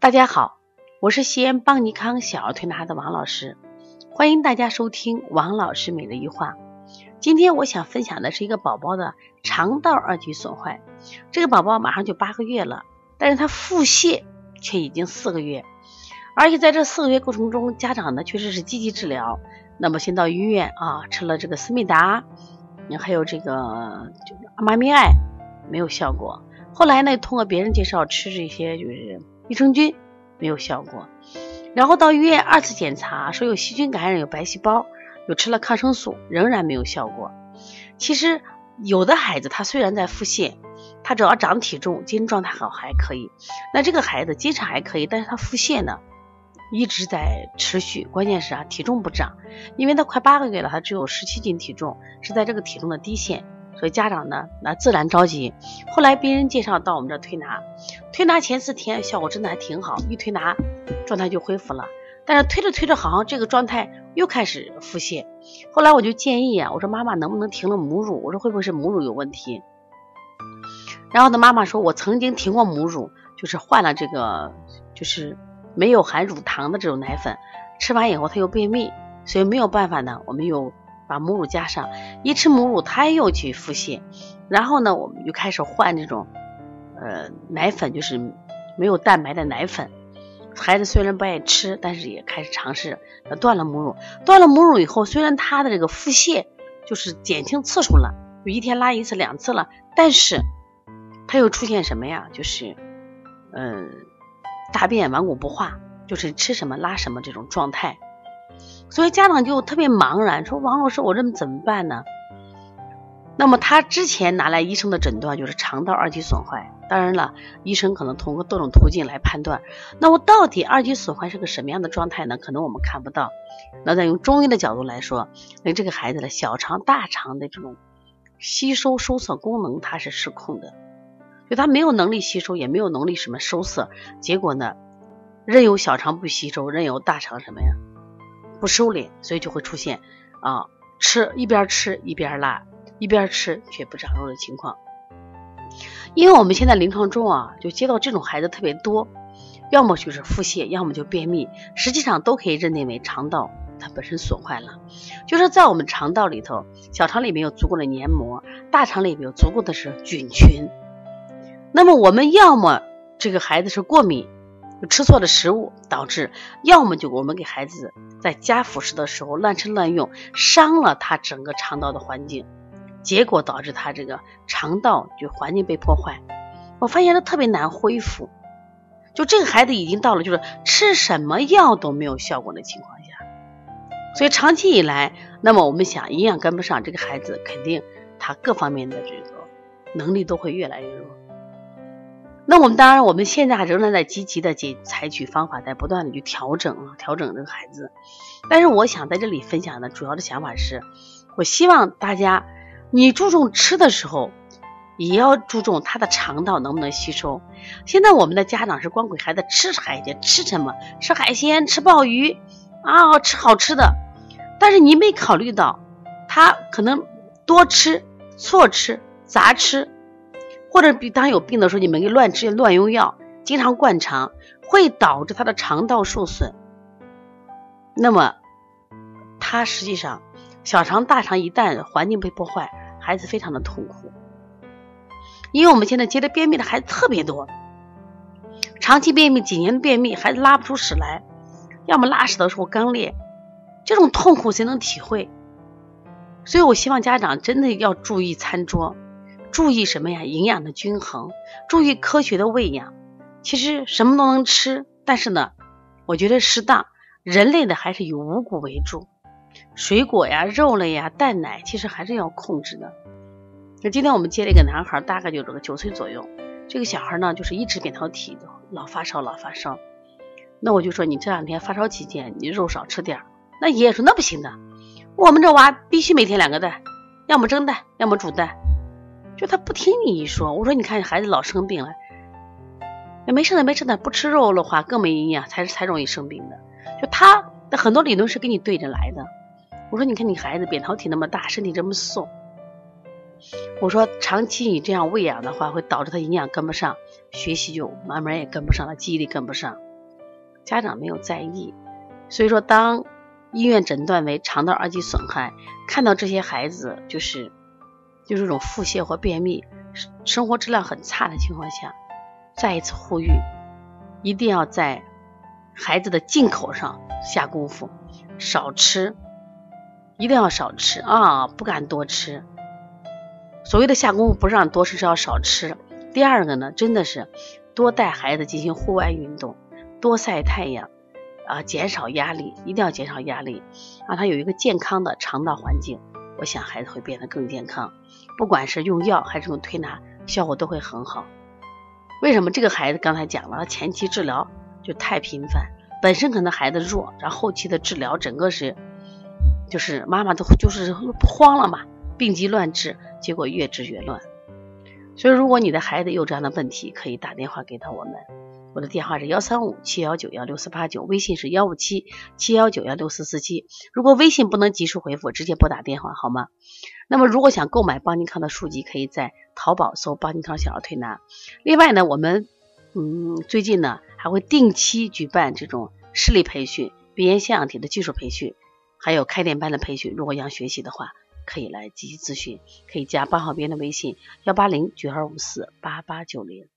大家好，我是西安邦尼康小儿推拿的王老师，欢迎大家收听王老师每日一话。今天我想分享的是一个宝宝的肠道二级损坏，这个宝宝马上就八个月了，但是他腹泻却已经四个月，而且在这四个月过程中，家长呢确实是积极治疗，那么先到医院啊吃了这个思密达，还有这个就阿妈咪艾没有效果，后来呢通过别人介绍吃这些就是。益生菌没有效果，然后到医院二次检查说有细菌感染，有白细胞，又吃了抗生素，仍然没有效果。其实有的孩子他虽然在腹泻，他只要长体重，精神状态好还可以。那这个孩子精神还可以，但是他腹泻呢一直在持续，关键是啊体重不长，因为他快八个月了，他只有十七斤体重，是在这个体重的低线。所以家长呢，那自然着急。后来别人介绍到我们这推拿，推拿前四天效果真的还挺好，一推拿状态就恢复了。但是推着推着，好像这个状态又开始腹泻。后来我就建议啊，我说妈妈能不能停了母乳？我说会不会是母乳有问题？然后他妈妈说，我曾经停过母乳，就是换了这个就是没有含乳糖的这种奶粉，吃完以后他又便秘，所以没有办法呢，我们又。把母乳加上，一吃母乳他又去腹泻，然后呢，我们就开始换这种呃奶粉，就是没有蛋白的奶粉。孩子虽然不爱吃，但是也开始尝试断了母乳。断了母乳以后，虽然他的这个腹泻就是减轻次数了，就一天拉一次、两次了，但是他又出现什么呀？就是嗯大便顽固不化，就是吃什么拉什么这种状态。所以家长就特别茫然，说王老师，我这怎么办呢？那么他之前拿来医生的诊断就是肠道二级损坏。当然了，医生可能通过多种途径来判断。那我到底二级损坏是个什么样的状态呢？可能我们看不到。那再用中医的角度来说，那这个孩子的小肠、大肠的这种吸收收涩功能它是失控的，就他没有能力吸收，也没有能力什么收涩。结果呢，任由小肠不吸收，任由大肠什么呀？不收敛，所以就会出现啊吃一边吃一边拉，一边吃却不长肉的情况。因为我们现在临床中啊，就接到这种孩子特别多，要么就是腹泻，要么就便秘，实际上都可以认定为肠道它本身损坏了。就是在我们肠道里头，小肠里面有足够的黏膜，大肠里面有足够的是菌群。那么我们要么这个孩子是过敏。吃错的食物导致，要么就我们给孩子在加辅食的时候乱吃乱用，伤了他整个肠道的环境，结果导致他这个肠道就环境被破坏。我发现他特别难恢复，就这个孩子已经到了就是吃什么药都没有效果的情况下，所以长期以来，那么我们想营养跟不上，这个孩子肯定他各方面的这个能力都会越来越弱。那我们当然，我们现在仍然在积极的解采取方法，在不断的去调整啊，调整这个孩子。但是我想在这里分享的主要的想法是，我希望大家，你注重吃的时候，也要注重他的肠道能不能吸收。现在我们的家长是光给孩子吃海鲜，吃什么？吃海鲜，吃鲍鱼啊，吃好吃的。但是你没考虑到，他可能多吃、错吃、杂吃。或者比当有病的时候，你们给乱吃乱用药，经常灌肠，会导致他的肠道受损。那么，他实际上小肠、大肠一旦环境被破坏，孩子非常的痛苦。因为我们现在接的便秘的孩子特别多，长期便秘、几年的便秘，孩子拉不出屎来，要么拉屎的时候肛裂，这种痛苦谁能体会？所以我希望家长真的要注意餐桌。注意什么呀？营养的均衡，注意科学的喂养。其实什么都能吃，但是呢，我觉得适当。人类的还是以五谷为主，水果呀、肉类呀、蛋奶，其实还是要控制的。那今天我们接了一个男孩，大概就这个九岁左右。这个小孩呢，就是一直扁桃体老发烧，老发烧。那我就说，你这两天发烧期间，你肉少吃点。那爷爷说，那不行的，我们这娃必须每天两个蛋，要么蒸蛋，要么煮蛋。就他不听你一说，我说你看孩子老生病了，没事的没事的，不吃肉的话更没营养，才才容易生病的。就他的很多理论是跟你对着来的。我说你看你孩子扁桃体那么大，身体这么瘦，我说长期你这样喂养的话，会导致他营养跟不上，学习就慢慢也跟不上了，记忆力跟不上。家长没有在意。所以说，当医院诊断为肠道二级损害，看到这些孩子就是就是这种腹泻或便秘，生活质量很差的情况下，再一次呼吁，一定要在孩子的进口上下功夫，少吃，一定要少吃啊，不敢多吃。所谓的下功夫，不是让多吃，是要少吃。第二个呢，真的是多带孩子进行户外运动，多晒太阳。啊，减少压力，一定要减少压力，让他有一个健康的肠道环境，我想孩子会变得更健康。不管是用药还是用推拿，效果都会很好。为什么这个孩子刚才讲了，前期治疗就太频繁，本身可能孩子弱，然后后期的治疗整个是，就是妈妈都就是慌了嘛，病急乱治，结果越治越乱。所以，如果你的孩子有这样的问题，可以打电话给到我们。我的电话是幺三五七幺九幺六四八九，微信是幺五七七幺九幺六四四七。如果微信不能及时回复，直接拨打电话好吗？那么如果想购买邦尼康的书籍，可以在淘宝搜“邦尼康小儿推拿”。另外呢，我们嗯最近呢还会定期举办这种视力培训、鼻炎腺样体的技术培训，还有开店班的培训。如果想学习的话，可以来积极咨询，可以加八号编的微信幺八零九二五四八八九零。